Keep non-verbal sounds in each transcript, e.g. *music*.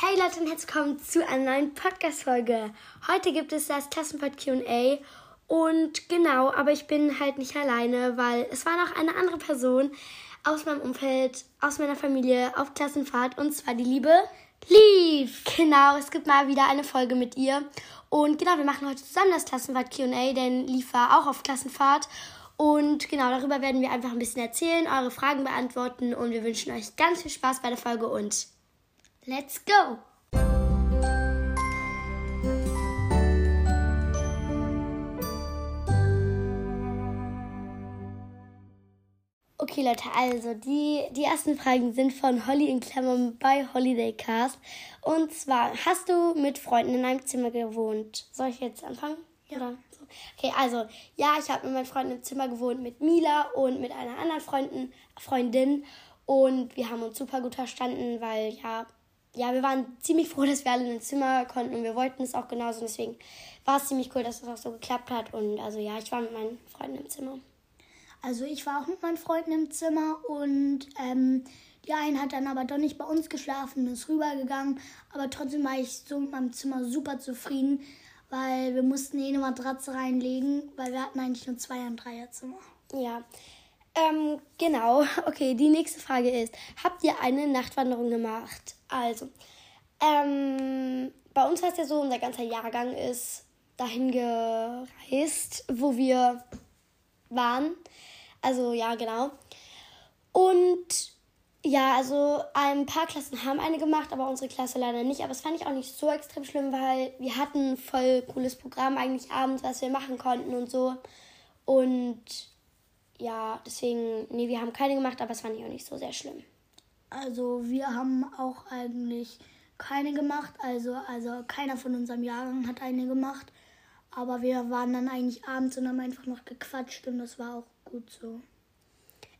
Hey Leute und herzlich willkommen zu einer neuen Podcast-Folge. Heute gibt es das Klassenfahrt QA und genau, aber ich bin halt nicht alleine, weil es war noch eine andere Person aus meinem Umfeld, aus meiner Familie auf Klassenfahrt und zwar die liebe Lief. Genau, es gibt mal wieder eine Folge mit ihr und genau, wir machen heute zusammen das Klassenfahrt QA, denn Lief war auch auf Klassenfahrt und genau, darüber werden wir einfach ein bisschen erzählen, eure Fragen beantworten und wir wünschen euch ganz viel Spaß bei der Folge und Let's go! Okay, Leute, also die, die ersten Fragen sind von Holly in Klammern bei Holiday Cast. Und zwar, hast du mit Freunden in einem Zimmer gewohnt? Soll ich jetzt anfangen? Ja. Okay, also, ja, ich habe mit meinen Freunden im Zimmer gewohnt, mit Mila und mit einer anderen Freundin, Freundin. Und wir haben uns super gut verstanden, weil, ja, ja, wir waren ziemlich froh, dass wir alle in ein Zimmer konnten und wir wollten es auch genauso. Und deswegen war es ziemlich cool, dass es auch so geklappt hat. Und also ja, ich war mit meinen Freunden im Zimmer. Also ich war auch mit meinen Freunden im Zimmer und ähm, die eine hat dann aber doch nicht bei uns geschlafen, ist rübergegangen. Aber trotzdem war ich so mit meinem Zimmer super zufrieden, weil wir mussten eh eine Matratze reinlegen, weil wir hatten eigentlich nur zwei- und Dreierzimmer. Ja, ähm, genau. *laughs* Okay, die nächste Frage ist, habt ihr eine Nachtwanderung gemacht? Also, ähm, bei uns war es ja so, unser ganzer Jahrgang ist dahin gereist, wo wir waren. Also, ja, genau. Und ja, also ein paar Klassen haben eine gemacht, aber unsere Klasse leider nicht. Aber es fand ich auch nicht so extrem schlimm, weil wir hatten voll cooles Programm eigentlich abends, was wir machen konnten und so. Und ja, deswegen, nee, wir haben keine gemacht, aber es fand ich auch nicht so sehr schlimm. Also wir haben auch eigentlich keine gemacht. Also, also keiner von unserem Jahrgang hat eine gemacht. Aber wir waren dann eigentlich abends und haben einfach noch gequatscht und das war auch gut so.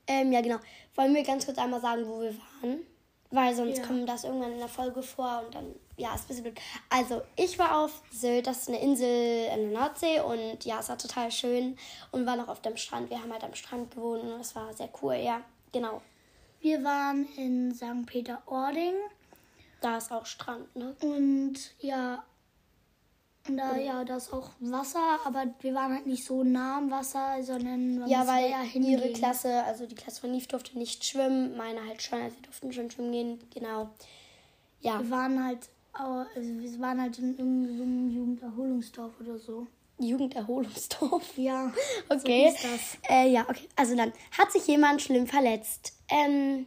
Ähm, ja, genau. Wollen wir ganz kurz einmal sagen, wo wir waren? Weil sonst ja. kommt das irgendwann in der Folge vor und dann, ja, ist ein bisschen blöd. Also, ich war auf Sylt, das ist eine Insel in der Nordsee und ja, es war total schön und war noch auf dem Strand. Wir haben halt am Strand gewohnt und das war sehr cool, ja, genau. Wir waren in St. Peter-Ording. Da ist auch Strand, ne? Und ja, da, ja, da ist auch Wasser, aber wir waren halt nicht so nah am Wasser, sondern man ja, weil ja ihre Klasse, also die Klasse von Neve durfte nicht schwimmen, meine halt schon, also sie durften schon schwimmen gehen, genau. Ja. Wir waren halt, also wir waren halt in irgendeinem Jugenderholungsdorf oder so. Jugenderholungsdorf? Ja. *laughs* Okay. So äh, ja, okay. Also dann hat sich jemand schlimm verletzt. Ähm,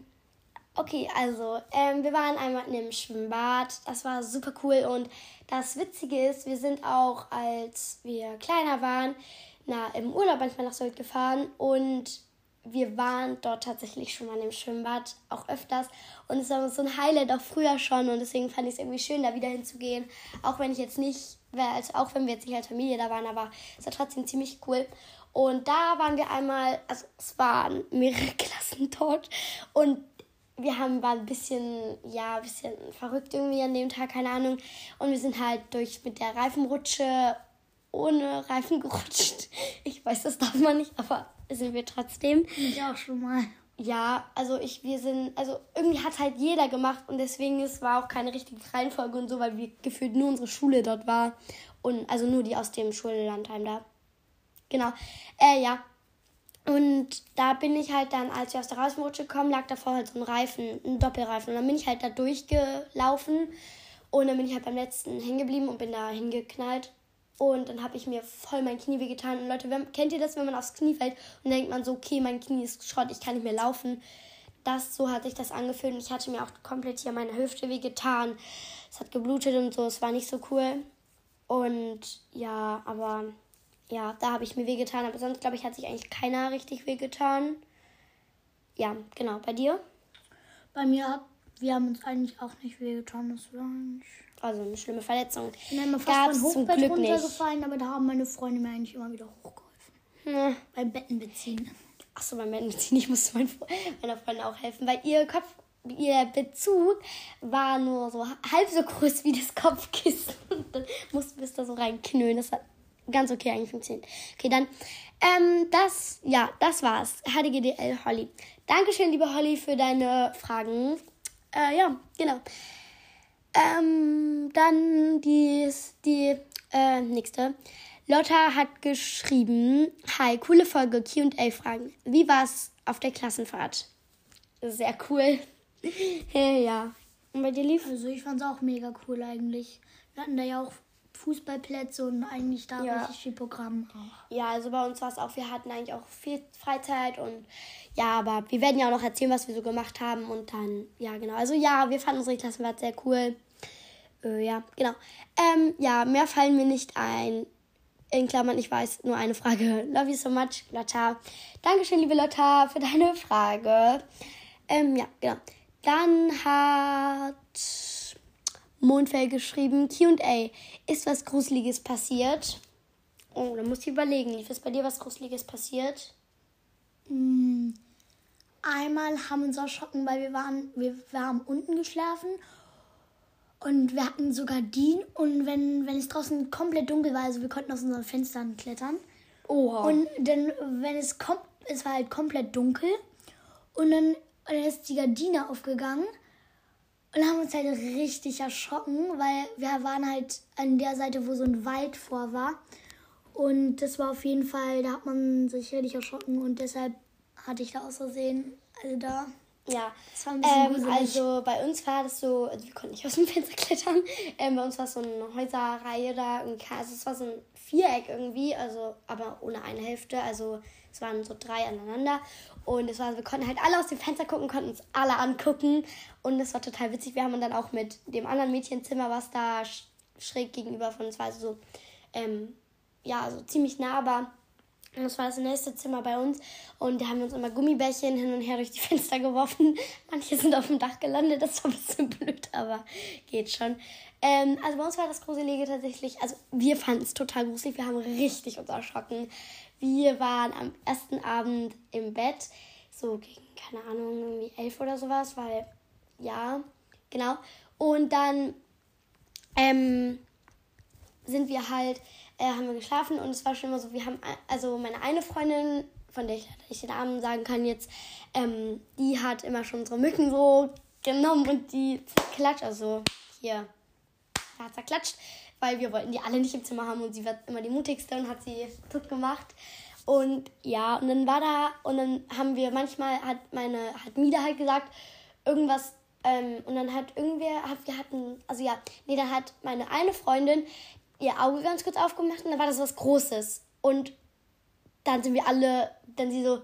okay, also ähm, wir waren einmal in einem Schwimmbad. Das war super cool. Und das Witzige ist, wir sind auch, als wir kleiner waren, na, im Urlaub manchmal nach Sylt gefahren. Und wir waren dort tatsächlich schon mal im Schwimmbad, auch öfters. Und es war so ein Highlight auch früher schon. Und deswegen fand ich es irgendwie schön, da wieder hinzugehen. Auch wenn ich jetzt nicht, also auch wenn wir jetzt nicht als Familie da waren, aber es war trotzdem ziemlich cool. Und da waren wir einmal, also es waren mehrere *laughs* Klassen dort. Und wir haben, war ein bisschen, ja, ein bisschen verrückt irgendwie an dem Tag, keine Ahnung. Und wir sind halt durch mit der Reifenrutsche ohne Reifen *laughs* gerutscht. Ich weiß, das darf man nicht, aber sind wir trotzdem. Ich auch schon mal. Ja, also ich, wir sind, also irgendwie hat halt jeder gemacht und deswegen es war auch keine richtige Reihenfolge und so, weil wir gefühlt nur unsere Schule dort war und also nur die aus dem Schullandheim da. Genau. Äh, ja. Und da bin ich halt dann, als wir aus der Reifenrutsche kommen, lag davor halt so ein Reifen, ein Doppelreifen. Und dann bin ich halt da durchgelaufen und dann bin ich halt beim letzten hängen geblieben und bin da hingeknallt. Und dann habe ich mir voll mein Knie wehgetan. Und Leute, kennt ihr das, wenn man aufs Knie fällt und denkt man so, okay, mein Knie ist Schrott, ich kann nicht mehr laufen. Das, so hat sich das angefühlt. Und ich hatte mir auch komplett hier meine Hüfte wehgetan. Es hat geblutet und so, es war nicht so cool. Und ja, aber ja, da habe ich mir wehgetan. Aber sonst, glaube ich, hat sich eigentlich keiner richtig wehgetan. Ja, genau. Bei dir? Bei mir wir haben uns eigentlich auch nicht wehgetan. Das war eigentlich also eine schlimme Verletzung. Ich bin fast Gab's von Hochbett zum Glück runtergefallen, nicht. aber da haben meine Freunde mir eigentlich immer wieder hochgeholfen. Hm. Beim Bettenbeziehen. Achso, beim Bettenbeziehen. Ich musste mein, meiner Freundin auch helfen, weil ihr Kopf, ihr Bezug war nur so halb so groß wie das Kopfkissen. *laughs* Und dann mussten wir es da so reinknüllen. Das hat ganz okay eigentlich funktioniert. Okay, dann, ähm, das, ja, das war's. HDGDL Holly. Dankeschön, liebe Holly, für deine Fragen. Äh, ja, genau. Ähm, dann die, die äh, nächste. Lotta hat geschrieben, hi, coole Folge, Q&A-Fragen. Wie war's auf der Klassenfahrt? Sehr cool. *laughs* ja. Und bei dir lief? Also ich fand's auch mega cool eigentlich. Wir hatten da ja auch Fußballplätze und eigentlich da ja. richtig viel Programm auch. Ja, also bei uns war es auch, wir hatten eigentlich auch viel Freizeit und ja, aber wir werden ja auch noch erzählen, was wir so gemacht haben und dann, ja, genau. Also ja, wir fanden unsere Klassenfahrt sehr cool. Äh, ja, genau. Ähm, ja, mehr fallen mir nicht ein. In Klammern, ich weiß, nur eine Frage. *laughs* Love you so much, Lotta. Dankeschön, liebe Lotta, für deine Frage. Ähm, ja, genau. Dann hat Mondfell geschrieben, QA. Ist was Gruseliges passiert? Oh, da muss ich überlegen. Lief es bei dir was Gruseliges passiert? Mm, einmal haben wir uns erschrocken, weil wir waren, wir, wir haben unten geschlafen und wir hatten so Gardinen und wenn, wenn es draußen komplett dunkel war, also wir konnten aus unseren Fenstern klettern. Oha. Und dann, wenn es kommt, es war halt komplett dunkel und dann, und dann ist die Gardine aufgegangen und haben uns halt richtig erschrocken, weil wir waren halt an der Seite, wo so ein Wald vor war. Und das war auf jeden Fall, da hat man sich richtig erschrocken und deshalb hatte ich da aus Versehen, also da. Ja, das war ein bisschen ähm, Also bei uns war das so, also wir konnten nicht aus dem Fenster klettern. Ähm, bei uns war es so eine Häuserreihe da, also es war so ein Viereck irgendwie, also aber ohne eine Hälfte. Also es waren so drei aneinander. Und es war, wir konnten halt alle aus dem Fenster gucken, konnten uns alle angucken. Und es war total witzig. Wir haben dann auch mit dem anderen Mädchenzimmer, was da schräg gegenüber von uns war, also so, ähm, ja, so ziemlich nah, aber und das war das nächste Zimmer bei uns. Und da haben wir uns immer Gummibärchen hin und her durch die *laughs* Fenster geworfen. Manche sind auf dem Dach gelandet. Das war ein bisschen blöd, aber geht schon. Ähm, also bei uns war das Gruselige tatsächlich. Also wir fanden es total gruselig. Wir haben richtig uns erschrocken. Wir waren am ersten Abend im Bett. So gegen, keine Ahnung, irgendwie elf oder sowas. Weil, ja, genau. Und dann ähm, sind wir halt äh, haben wir geschlafen und es war schon immer so, wir haben, also meine eine Freundin, von der ich, ich den Namen sagen kann jetzt, ähm, die hat immer schon unsere Mücken so genommen und die zerklatscht, also hier, ja, zerklatscht, weil wir wollten die alle nicht im Zimmer haben und sie war immer die mutigste und hat sie tot gemacht. Und ja, und dann war da, und dann haben wir manchmal, hat meine, hat Mida halt gesagt, irgendwas ähm, und dann hat irgendwer, hat, wir hatten, also ja, nee, dann hat meine eine Freundin, ihr Auge ganz kurz aufgemacht und dann war das was Großes. Und dann sind wir alle, dann sie so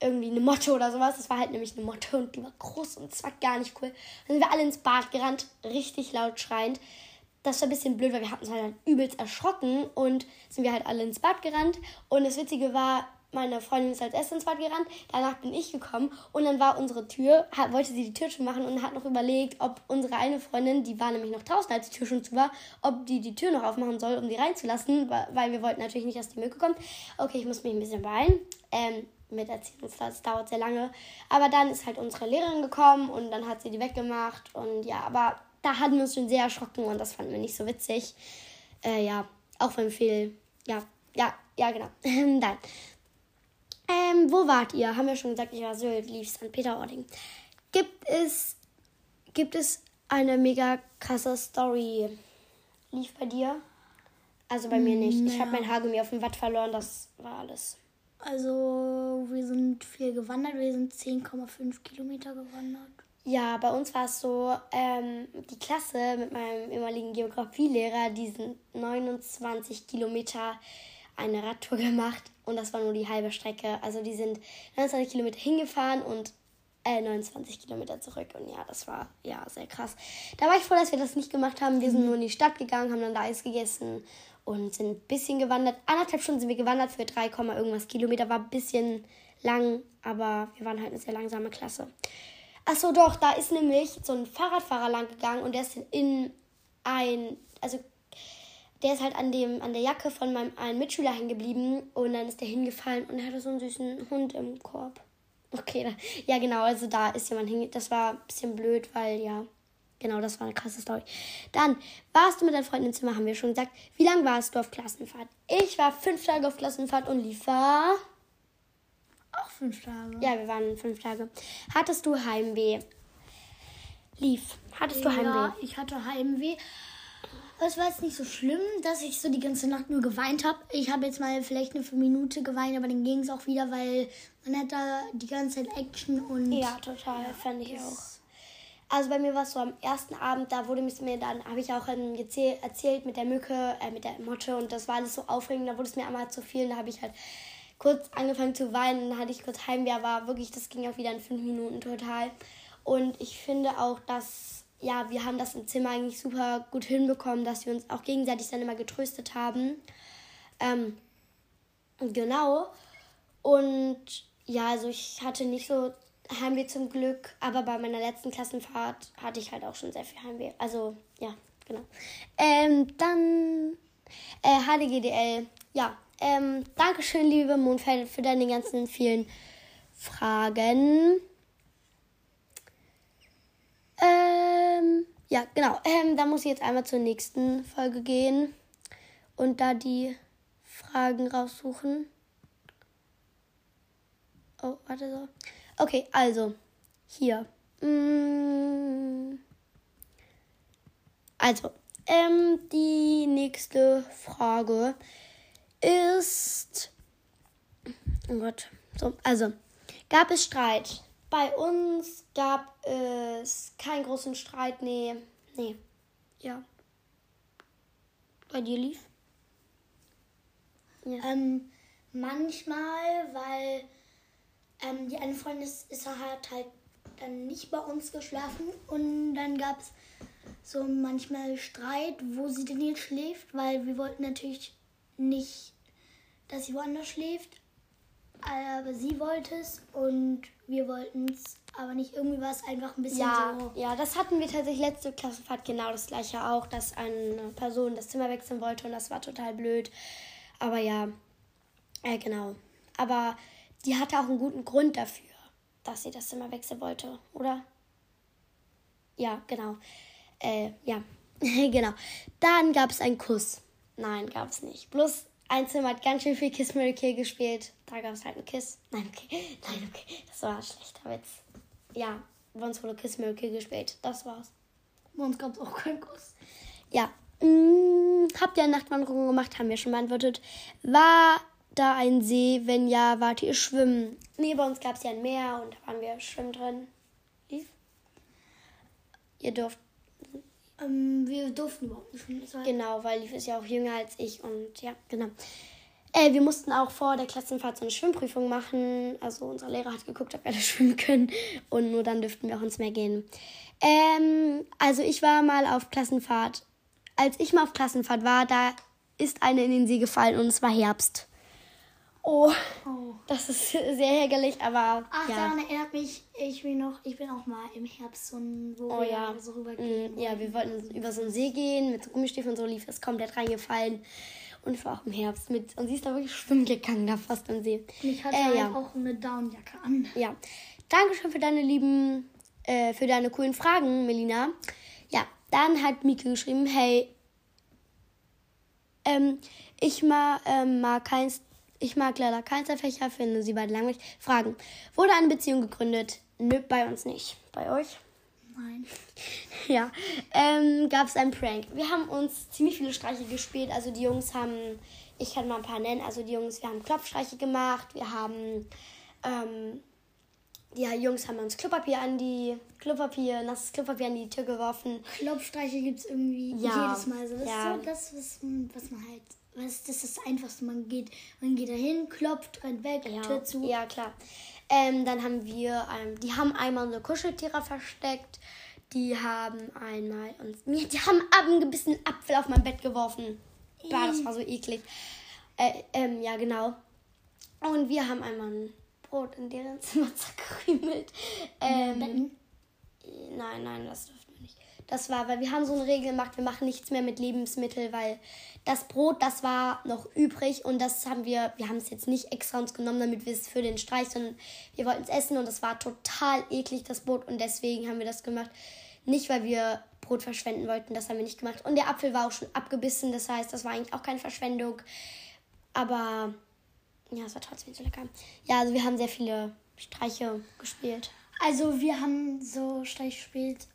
irgendwie eine Motte oder sowas. Das war halt nämlich eine Motte und die war groß und es war gar nicht cool. Dann sind wir alle ins Bad gerannt, richtig laut schreiend. Das war ein bisschen blöd, weil wir hatten uns halt übelst erschrocken und sind wir halt alle ins Bad gerannt. Und das Witzige war, meine Freundin ist als erstes ins Bad gerannt, danach bin ich gekommen und dann war unsere Tür, hat, wollte sie die Tür schon machen und hat noch überlegt, ob unsere eine Freundin, die war nämlich noch draußen, als die Tür schon zu war, ob die die Tür noch aufmachen soll, um die reinzulassen, weil wir wollten natürlich nicht, dass die Mücke kommt. Okay, ich muss mich ein bisschen beeilen. Ähm, mit erzählen, das dauert sehr lange. Aber dann ist halt unsere Lehrerin gekommen und dann hat sie die weggemacht und ja, aber da hatten wir uns schon sehr erschrocken und das fanden wir nicht so witzig. Äh, ja, auch wenn viel, ja, ja, ja, genau. *laughs* dann ähm, wo wart ihr? Haben wir schon gesagt, ich war Sylt, lief St. Peter-Ording. Gibt es, gibt es eine mega krasse Story? Lief bei dir? Also bei mir nicht. Naja. Ich habe mein Haargummi auf dem Watt verloren, das war alles. Also wir sind viel gewandert, wir sind 10,5 Kilometer gewandert. Ja, bei uns war es so, ähm, die Klasse mit meinem ehemaligen Geografielehrer, die sind 29 Kilometer eine Radtour gemacht und das war nur die halbe Strecke. Also die sind 29 Kilometer hingefahren und äh, 29 Kilometer zurück. Und ja, das war ja sehr krass. Da war ich froh, dass wir das nicht gemacht haben. Wir sind mhm. nur in die Stadt gegangen, haben dann da Eis gegessen und sind ein bisschen gewandert. Anderthalb Stunden sind wir gewandert für 3, irgendwas Kilometer. War ein bisschen lang, aber wir waren halt eine sehr langsame Klasse. Achso, doch, da ist nämlich so ein Fahrradfahrer lang gegangen und der ist in ein, also der ist halt an, dem, an der Jacke von meinem einen Mitschüler hängen geblieben und dann ist der hingefallen und er hatte so einen süßen Hund im Korb. Okay, ja genau, also da ist jemand hinge... Das war ein bisschen blöd, weil ja, genau, das war eine krasse Story. Dann, warst du mit deinen Freunden im Zimmer, haben wir schon gesagt. Wie lange warst du auf Klassenfahrt? Ich war fünf Tage auf Klassenfahrt und lief. Auch fünf Tage. Ja, wir waren fünf Tage. Hattest du Heimweh? Lief. Hattest du Heimweh? Ja, ich hatte Heimweh. Es war jetzt nicht so schlimm, dass ich so die ganze Nacht nur geweint habe. Ich habe jetzt mal vielleicht eine Minute geweint, aber dann ging es auch wieder, weil man hat da die ganze Zeit Action und. Ja, total, ja, fand ich auch. Also bei mir war es so am ersten Abend, da wurde es mir dann, habe ich auch erzählt mit der Mücke, äh, mit der Motte und das war alles so aufregend, da wurde es mir einmal zu viel und da habe ich halt kurz angefangen zu weinen, dann hatte ich kurz Heimweh, war wirklich, das ging auch wieder in fünf Minuten total. Und ich finde auch, dass, ja, wir haben das im Zimmer eigentlich super gut hinbekommen, dass wir uns auch gegenseitig dann immer getröstet haben. Ähm, genau. Und ja, also ich hatte nicht so Heimweh zum Glück, aber bei meiner letzten Klassenfahrt hatte ich halt auch schon sehr viel Heimweh. Also, ja, genau. Ähm, dann äh, HDGDL. Ja, ähm, Dankeschön, liebe Mondfeld, für deine ganzen vielen Fragen. Ähm, ja, genau. Ähm, da muss ich jetzt einmal zur nächsten Folge gehen und da die Fragen raussuchen. Oh, warte so. Okay, also hier. Mm. Also, ähm, die nächste Frage ist. Oh Gott. So, also, gab es Streit? Bei uns gab es keinen großen Streit. Nee, nee. Ja. Bei dir lief? Ja. Ähm, manchmal, weil ähm, die eine Freundin ist, ist hat halt dann nicht bei uns geschlafen und dann gab es so manchmal Streit, wo sie denn jetzt schläft, weil wir wollten natürlich nicht, dass sie woanders schläft, aber sie wollte es und wir wollten es, aber nicht irgendwie war es einfach ein bisschen ja, so. Ja, das hatten wir tatsächlich letzte Klassenfahrt genau das gleiche auch, dass eine Person das Zimmer wechseln wollte und das war total blöd. Aber ja, äh, genau. Aber die hatte auch einen guten Grund dafür, dass sie das Zimmer wechseln wollte, oder? Ja, genau. Äh, ja, *laughs* genau. Dann gab es einen Kuss. Nein, gab es nicht. Bloß ein Zimmer hat ganz schön viel Kiss Kill gespielt. Da gab es halt einen Kiss. Nein, okay. *laughs* Nein, okay. Das war ein schlechter Witz. Ja, bei uns wurde Kiss Kill gespielt. Das war's. Bei uns gab es auch keinen Kuss. Ja. Hm, habt ihr Nachtwanderung gemacht? Haben wir schon beantwortet. War da ein See? Wenn ja, wart ihr schwimmen? Nee, bei uns gab es ja ein Meer und da waren wir schwimmen drin. Lief? Ihr dürft ähm, wir durften überhaupt nicht schwimmen. Genau, weil Liv ist ja auch jünger als ich und ja, genau. Äh, wir mussten auch vor der Klassenfahrt so eine Schwimmprüfung machen. Also unser Lehrer hat geguckt, ob wir alle *laughs* schwimmen können und nur dann dürften wir auch ins Meer gehen. Ähm, also ich war mal auf Klassenfahrt. Als ich mal auf Klassenfahrt war, da ist eine in den See gefallen und es war Herbst. Oh, oh. das ist sehr ärgerlich, aber. Ach, ja. daran erinnert mich, ich bin noch, ich bin auch mal im Herbst so ein, wo oh, wir ja. so rübergehen. Mm, ja, wir wollten über so einen See gehen, mit so Gummistiefeln und so lief es komplett reingefallen. Und ich war auch im Herbst mit. Und sie ist da wirklich schwimmen gegangen, da fast am See. Und ich hatte äh, halt ja. auch eine Downjacke an. Ja. Dankeschön für deine lieben, äh, für deine coolen Fragen, Melina. Ja, dann hat Mike geschrieben, hey, ähm, ich mal, ähm, mag keins ich mag leider Fächer, finde sie beide langweilig. Fragen. Wurde eine Beziehung gegründet? Nö, bei uns nicht. Bei euch? Nein. *laughs* Ja. Ähm, Gab es einen Prank? Wir haben uns ziemlich viele Streiche gespielt. Also die Jungs haben, ich kann mal ein paar nennen. Also die Jungs, wir haben Klopfstreiche gemacht. Wir haben, ähm, die Jungs haben uns Klopapier an die, Klopapier, nasses Klopapier an die Tür geworfen. Klopfstreiche gibt es irgendwie ja. jedes Mal. So, das ja. ist so das, was, was man halt was, das ist das Einfachste. Man geht, man geht dahin, klopft, rennt weg, ja, Tür zu. Ja, klar. Ähm, dann haben wir, ähm, die haben einmal unsere Kuscheltiere versteckt. Die haben einmal uns, die haben abgebissen Apfel auf mein Bett geworfen. Bah, das war so eklig. Äh, ähm, ja, genau. Und wir haben einmal ein Brot in deren Zimmer *laughs* zerkrümelt. Ähm, nein, nein, das nicht. Das war, weil wir haben so eine Regel gemacht, wir machen nichts mehr mit Lebensmitteln, weil das Brot, das war noch übrig und das haben wir, wir haben es jetzt nicht extra uns genommen, damit wir es für den Streich, sondern wir wollten es essen und es war total eklig, das Brot und deswegen haben wir das gemacht. Nicht, weil wir Brot verschwenden wollten, das haben wir nicht gemacht. Und der Apfel war auch schon abgebissen, das heißt, das war eigentlich auch keine Verschwendung. Aber ja, es war trotzdem so lecker. Ja, also wir haben sehr viele Streiche gespielt. Also wir haben so Streiche gespielt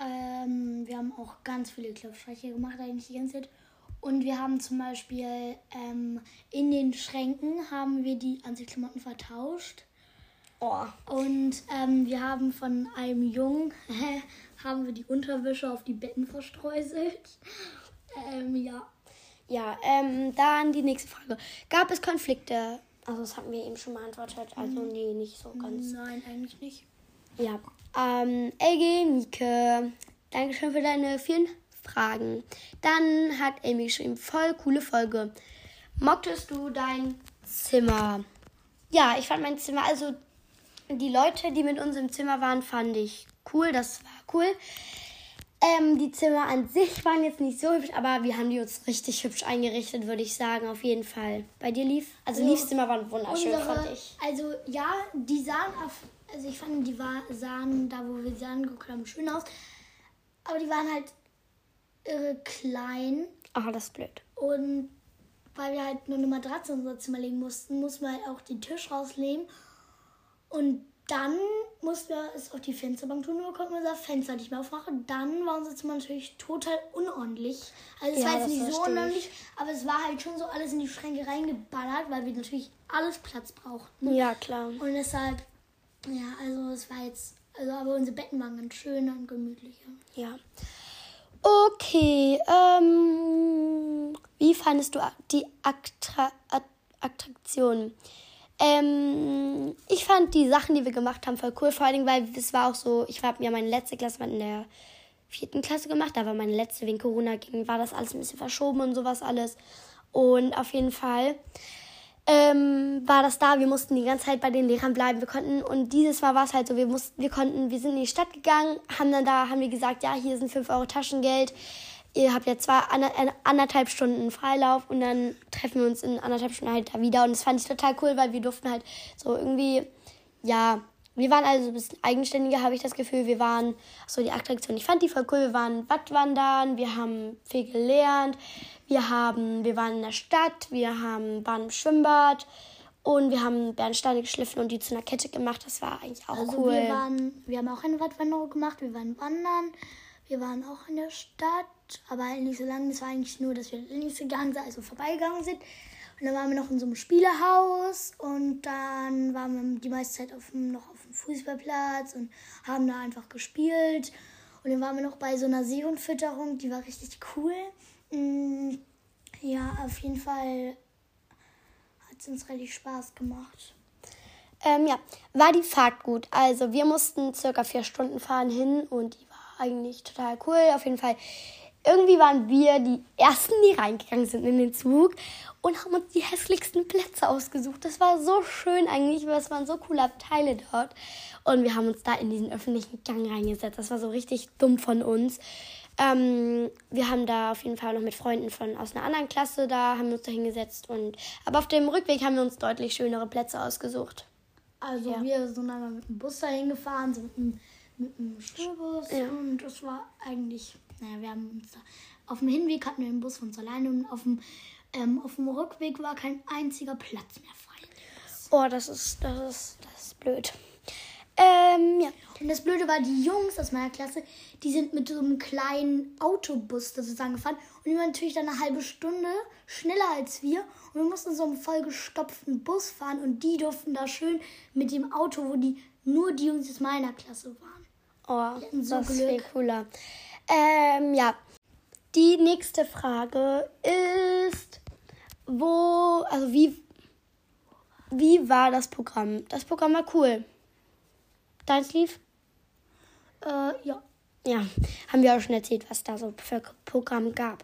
Ähm, wir haben auch ganz viele Klopfstreiche gemacht, eigentlich die ganze Zeit. Und wir haben zum Beispiel ähm, in den Schränken haben wir die Anziehklamotten vertauscht. Oh. Und ähm, wir haben von einem Jungen *laughs* haben wir die Unterwäsche auf die Betten verstreuselt. *laughs* Ähm, ja. Ja, ähm, dann die nächste Frage. Gab es Konflikte? Also das hatten wir eben schon beantwortet. Also nee, nicht so ganz. Nein, eigentlich nicht. Ja. Ähm, Ege, Mike, Dankeschön für deine vielen Fragen. Dann hat Amy geschrieben, voll coole Folge. Mochtest du dein Zimmer? Ja, ich fand mein Zimmer, also die Leute, die mit uns im Zimmer waren, fand ich cool. Das war cool. Ähm, die Zimmer an sich waren jetzt nicht so hübsch, aber wir haben die uns richtig hübsch eingerichtet, würde ich sagen, auf jeden Fall. Bei dir lief? Also, Also, Liefs Zimmer waren wunderschön, Unsere, fand ich. Also ja, die sahen auf, also ich fand, die war, sahen da, wo wir sie angeguckt haben, schön aus. Aber die waren halt irre klein Ah, das ist blöd. und weil wir halt nur eine Matratze in unser Zimmer legen mussten, mussten wir halt auch den Tisch rausnehmen und dann mussten wir es auf die Fensterbank tun, wir konnten unser Fenster nicht mehr aufmachen. Dann war unser Zimmer natürlich total unordentlich. Also es Ja, war jetzt nicht so unordentlich, aber es war halt schon so alles in die Schränke reingeballert, weil wir natürlich alles Platz brauchten. Ja, klar. Und deshalb, ja, also es war jetzt, also aber unsere Betten waren ganz schön und gemütlich. ja. Okay, ähm, wie fandest du die Attra At- Attraktion? Ähm, ich fand die Sachen, die wir gemacht haben, voll cool. Vor Dingen, weil es war auch so, ich habe ja meine letzte Klasse in der vierten Klasse gemacht, da war meine letzte wegen Corona ging, war das alles ein bisschen verschoben und sowas alles. Und auf jeden Fall ähm, war das da. Wir mussten die ganze Zeit bei den Lehrern bleiben. Wir konnten, und dieses Mal war es halt so, wir mussten, wir konnten, wir sind in die Stadt gegangen, haben dann da, haben wir gesagt, ja, hier sind 5 Euro Taschengeld. Ihr habt ja zwei, äh, anderthalb Stunden Freilauf und dann treffen wir uns in anderthalb Stunden halt da wieder. Und das fand ich total cool, weil wir durften halt so irgendwie, ja, wir waren also ein bisschen eigenständiger, habe ich das Gefühl. Wir waren, so die Attraktion, ich fand die voll cool. Wir waren Wattwandern, wir haben viel gelernt, wir haben, wir waren in der Stadt, wir haben, waren im Schwimmbad und wir haben Bernsteine geschliffen und die zu einer Kette gemacht. Das war eigentlich auch Also cool. wir waren, wir haben auch eine Wattwanderung gemacht, wir waren wandern, wir waren auch in der Stadt, aber halt nicht so lange. Das war eigentlich nur, dass wir links gegangen sind, also vorbeigegangen sind. Und dann waren wir noch in so einem Spielehaus und dann waren wir die meiste Zeit auf noch auf dem Fußballplatz und haben da einfach gespielt. Und dann waren wir noch bei so einer Seehundfütterung, die war richtig cool. Mm, Ja, auf jeden Fall hat es uns richtig Spaß gemacht. Ähm, ja, war die Fahrt gut. Also wir mussten circa vier Stunden fahren hin und die war eigentlich total cool. Auf jeden Fall. Irgendwie waren wir die Ersten, die reingegangen sind in den Zug und haben uns die hässlichsten Plätze ausgesucht. Das war so schön eigentlich, weil es waren so coole Abteile dort. Und wir haben uns da in diesen öffentlichen Gang reingesetzt. Das war so richtig dumm von uns. Ähm, wir haben da auf jeden Fall noch mit Freunden von aus einer anderen Klasse da, haben uns da hingesetzt. Und, aber auf dem Rückweg haben wir uns deutlich schönere Plätze ausgesucht. Also Ja. wir sind einmal mit dem Bus dahin gefahren, so mit dem, mit dem Schulbus Ja. und das war eigentlich, naja, wir haben uns da, auf dem Hinweg hatten wir den Bus für uns alleine und auf dem, ähm, auf dem Rückweg war kein einziger Platz mehr frei. Oh, das ist, das ist, das ist blöd. Ähm, ja. Und das Blöde war, die Jungs aus meiner Klasse, die sind mit so einem kleinen Autobus sozusagen gefahren und die waren natürlich dann eine halbe Stunde schneller als wir und wir mussten so einen vollgestopften Bus fahren und die durften da schön mit dem Auto, wo die nur die Jungs aus meiner Klasse waren. Oh, so das ist Glück. viel cooler. Ähm, ja. Die nächste Frage ist, wo, also wie, wie war das Programm? Das Programm war cool. Deins lief? Äh, ja. Ja, haben wir auch schon erzählt, was da so für Programm gab.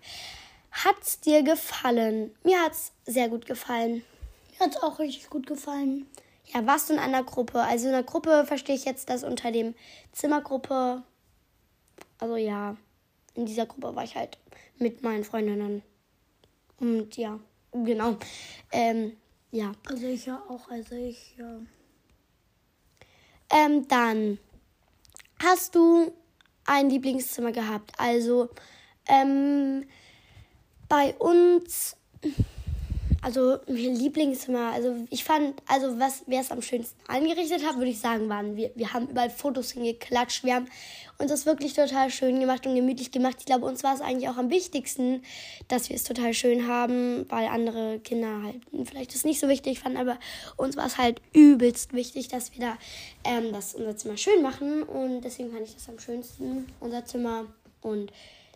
Hat's dir gefallen? Mir hat's sehr gut gefallen. Mir hat es auch richtig gut gefallen. Ja, warst du in einer Gruppe? Also in einer Gruppe verstehe ich jetzt das unter dem Zimmergruppe. Also ja, in dieser Gruppe war ich halt mit meinen Freundinnen. Und ja, genau. Ähm, ja. Also ich ja auch, also ich ja. Ähm, dann hast du ein Lieblingszimmer gehabt. Also ähm, bei uns, also mein Lieblingszimmer, also ich fand, also was wer es am schönsten eingerichtet hat, würde ich sagen, waren wir. Wir haben überall Fotos hingeklatscht, wir haben uns das wirklich total schön gemacht und gemütlich gemacht. Ich glaube, uns war es eigentlich auch am wichtigsten, dass wir es total schön haben, weil andere Kinder halt vielleicht das nicht so wichtig fanden, aber uns war es halt übelst wichtig, dass wir da ähm, das unser Zimmer schön machen und deswegen fand ich das am schönsten, unser Zimmer und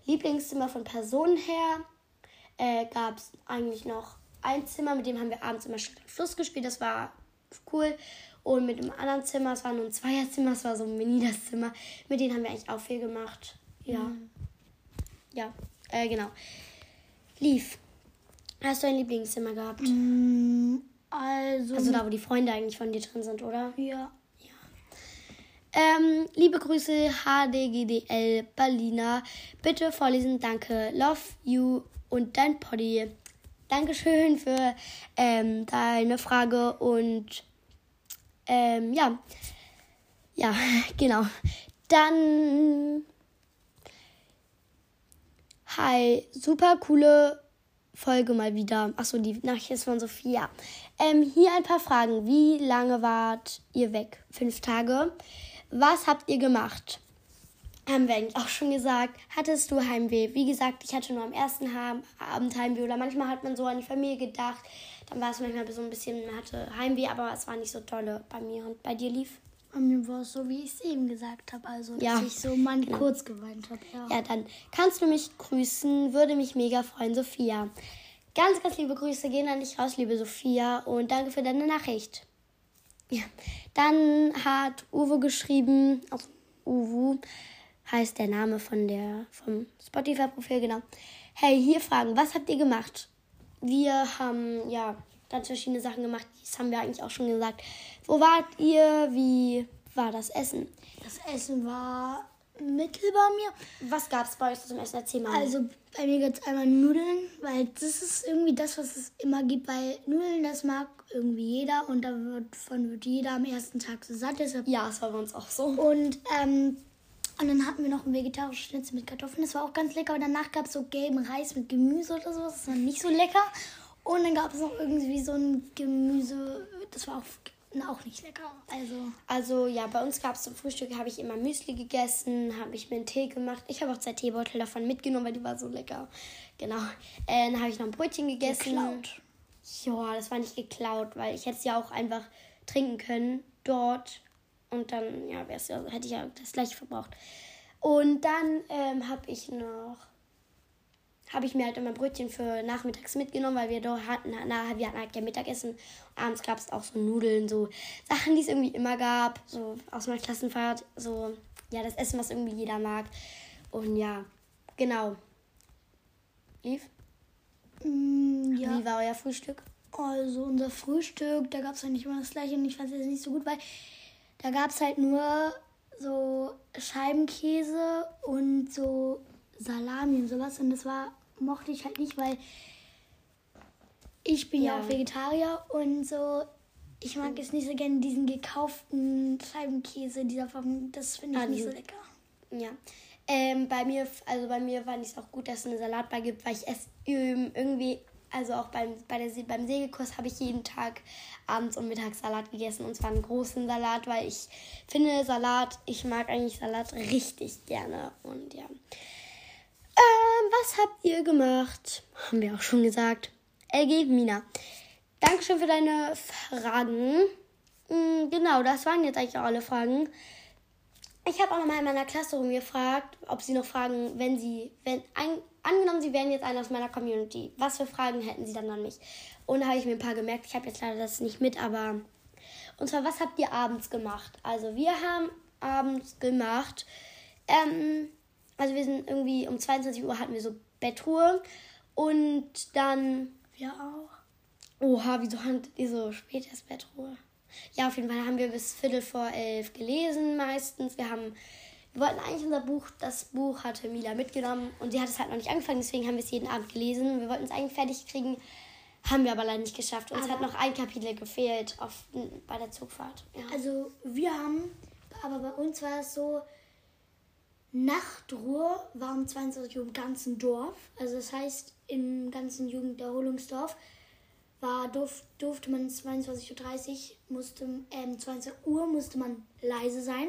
Lieblingszimmer von Personen her äh, gab es eigentlich noch ein Zimmer, mit dem haben wir abends immer Fluss gespielt. Das war cool. Und mit dem anderen Zimmer, es war nur ein Zweierzimmer, es war so ein Mini das Zimmer. Mit denen haben wir eigentlich auch viel gemacht. Ja. Mhm. Ja, äh, genau. Lief. Hast du ein Lieblingszimmer gehabt? Mm, also. Also da, wo die Freunde eigentlich von dir drin sind, oder? Ja. Ähm, liebe Grüße, HDGDL Berliner. Bitte vorlesen, danke. Love you und dein Poddy. Dankeschön für ähm, deine Frage und ähm, ja, ja, *laughs* genau. Dann, hi, super coole Folge mal wieder. Achso, die Nachricht ist von Sophia. Ähm, hier ein paar Fragen. Wie lange wart ihr weg? Fünf Tage. Was habt ihr gemacht? Haben wir eigentlich auch schon gesagt. Hattest du Heimweh? Wie gesagt, ich hatte nur am ersten Abend Heimweh oder manchmal hat man so an die Familie gedacht. Dann war es manchmal so ein bisschen, man hatte Heimweh, aber es war nicht so tolle bei mir. Und bei dir lief? Bei mir war es so, wie ich es eben gesagt habe. Also, dass ja, ich so mal genau. kurz geweint habe. Ja. ja, dann kannst du mich grüßen. Würde mich mega freuen, Sophia. Ganz, ganz liebe Grüße gehen an dich raus, liebe Sophia. Und danke für deine Nachricht. Ja, dann hat Uwe geschrieben, auf Uwe heißt der Name von der, vom Spotify-Profil, genau. Hey, hier Fragen, was habt ihr gemacht? Wir haben, ja, ganz verschiedene Sachen gemacht. Das haben wir eigentlich auch schon gesagt. Wo wart ihr? Wie war das Essen? Das Essen war mittel bei mir. Was gab es bei euch zum Essen? Erzähl mal. Also bei mir gibt es einmal Nudeln, weil das ist irgendwie das, was es immer gibt. Weil Nudeln, das mag irgendwie jeder und davon wird jeder am ersten Tag so satt. Deshalb ja, das war bei uns auch so. Und ähm, und dann hatten wir noch ein vegetarisches Schnitzel mit Kartoffeln. Das war auch ganz lecker. Aber danach gab es so gelben Reis mit Gemüse oder sowas. Das war nicht so lecker. Und dann gab es noch irgendwie so ein Gemüse. Das war auch, auch nicht lecker. Also, also ja, bei uns gab es zum Frühstück, habe ich immer Müsli gegessen, habe ich mir einen Tee gemacht. Ich habe auch zwei Teebeutel davon mitgenommen, weil die war so lecker. Genau. Äh, dann habe ich noch ein Brötchen gegessen. Geklaut. Ja, das war nicht geklaut, weil ich hätte es ja auch einfach trinken können dort und dann, ja, ja, hätte ich ja das gleiche verbraucht. Und dann ähm, habe ich noch, habe ich mir halt immer Brötchen für nachmittags mitgenommen, weil wir dort hatten, na, wir hatten halt kein Mittagessen. Abends gab es auch so Nudeln, so Sachen, die es irgendwie immer gab, so aus meiner Klassenfahrt, so, ja, das Essen, was irgendwie jeder mag. Und ja, genau. Lief? Mm, ja. Wie war euer Frühstück? Also unser Frühstück, da gab es eigentlich immer das gleiche und ich fand es nicht so gut, weil da gab es halt nur so Scheibenkäse und so Salami und sowas. Und das war, mochte ich halt nicht, weil ich bin ja, ja auch Vegetarier und so. Ich mag es nicht so gerne diesen gekauften Scheibenkäse dieser Form. Das finde ich ah, nicht so lecker. Ja. Ähm, bei mir, also bei mir fand ich es auch gut, dass es eine Salatbar gibt, weil ich esse irgendwie also auch beim, bei der, beim Segelkurs habe ich jeden Tag abends und mittags Salat gegessen und zwar einen großen Salat, weil ich finde Salat, ich mag eigentlich Salat richtig gerne und ja. Ähm, was habt ihr gemacht? Haben wir auch schon gesagt. LG Mina. Dankeschön für deine Fragen. Mhm, genau, das waren jetzt eigentlich auch alle Fragen. Ich habe auch nochmal in meiner Klasse rumgefragt, ob sie noch fragen, wenn sie, wenn sie wären jetzt einer aus meiner Community, was für Fragen hätten sie dann an mich? Und da habe ich mir ein paar gemerkt. Ich habe jetzt leider das nicht mit, aber und zwar, was habt ihr abends gemacht? Also wir haben abends gemacht, ähm, also wir sind irgendwie um 22 Uhr hatten wir so Bettruhe und dann wir auch. Oha, wieso hattet ihr so spät erst Bettruhe? Ja, auf jeden Fall haben wir bis Viertel vor elf gelesen meistens. Wir haben, wir wollten eigentlich unser Buch, das Buch hatte Mila mitgenommen und sie hat es halt noch nicht angefangen, deswegen haben wir es jeden Abend gelesen. Wir wollten es eigentlich fertig kriegen, haben wir aber leider nicht geschafft. Uns aber hat noch ein Kapitel gefehlt auf, bei der Zugfahrt. Ja. Also wir haben, aber bei uns war es so, Nachtruhe war um 22 Uhr im ganzen Dorf. Also das heißt, im ganzen Jugenderholungsdorf war, durf, durfte man 22.30 Uhr, musste, ähm, 20 Uhr musste man leise sein.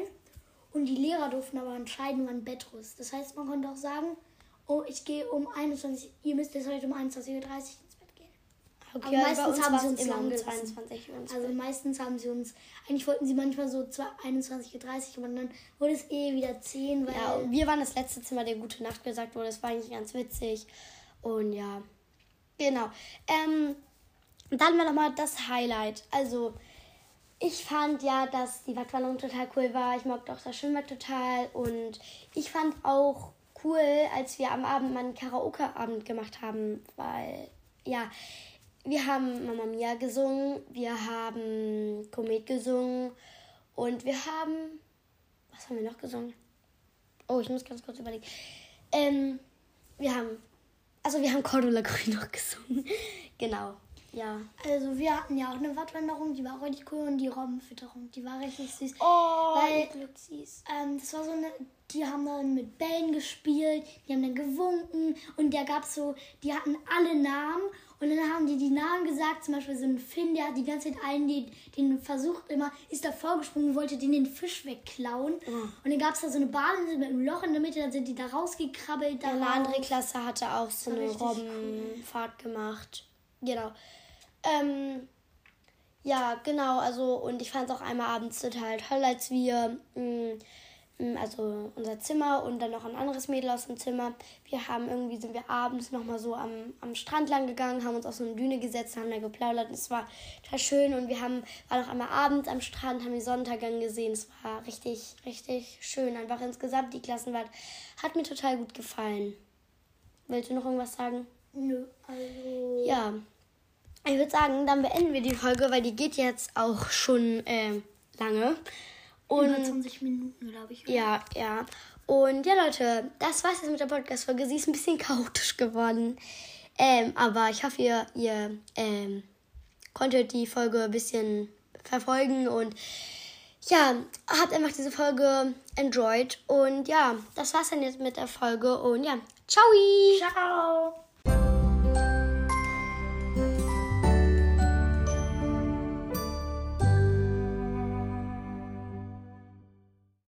Und die Lehrer durften aber entscheiden, wann Bett ist. Das heißt, man konnte auch sagen, oh, ich gehe um 21 ihr müsst jetzt heute um 21.30 Uhr ins Bett gehen. Okay, aber also meistens haben sie uns lang um 22 Uhr Also Bett. meistens haben sie uns, eigentlich wollten sie manchmal so 21.30 Uhr, aber dann wurde es eh wieder 10. Weil ja, wir waren das letzte Zimmer, der gute Nacht gesagt wurde. Das war eigentlich ganz witzig. Und ja, genau. Ähm, dann war nochmal das Highlight. Also, ich fand ja, dass die Wattwanderung total cool war. Ich mochte auch das Schwimmbad total. Und ich fand auch cool, als wir am Abend mal einen Karaoke-Abend gemacht haben, weil, ja, wir haben Mama Mia gesungen, wir haben Komet gesungen und wir haben. Was haben wir noch gesungen? Oh, ich muss ganz kurz überlegen. Ähm, wir haben. Also, wir haben Cordula Grün *laughs* noch gesungen. genau. Ja. Also wir hatten ja auch eine Wattwanderung, die war auch richtig cool und die Robbenfütterung, die war richtig süß. Oh, weil süß. Ähm, das war so eine, die haben dann mit Bällen gespielt, die haben dann gewunken und da gab es so, die hatten alle Namen und dann haben die die Namen gesagt, zum Beispiel so ein Finn, der hat die ganze Zeit einen, den, den versucht immer, ist da vorgesprungen, wollte den den Fisch wegklauen. Oh. Und dann gab es da so eine Bahn mit einem Loch in der Mitte, dann sind die da rausgekrabbelt. Ja, eine andere Klasse hatte auch so eine Robbenfahrt cool. gemacht. Genau. Ähm, ja, genau, also und ich fand es auch einmal abends total toll, als wir, mh, mm, mm, also unser Zimmer und dann noch ein anderes Mädel aus dem Zimmer, wir haben irgendwie, sind wir abends nochmal so am, am Strand lang gegangen, haben uns auf so eine Düne gesetzt, haben da geplaudert. Und es war total schön und wir haben, waren auch einmal abends am Strand, haben die Sonnenuntergang gesehen, es war richtig, richtig schön, einfach insgesamt, die Klassenwart hat mir total gut gefallen. Willst du noch irgendwas sagen? Nö, also... Ja, ich würde sagen, dann beenden wir die Folge, weil die geht jetzt auch schon äh, lange. Und, Über 20 Minuten, glaube ich. Oder? Ja, ja. Und ja, Leute, das war's jetzt mit der Podcast-Folge. Sie ist ein bisschen *laughs* chaotisch geworden. Ähm, aber ich hoffe, ihr, ihr ähm, konntet die Folge ein bisschen verfolgen und ja, habt einfach diese Folge enjoyed. Und ja, das war's dann jetzt mit der Folge. Und ja, ciao! Ciao!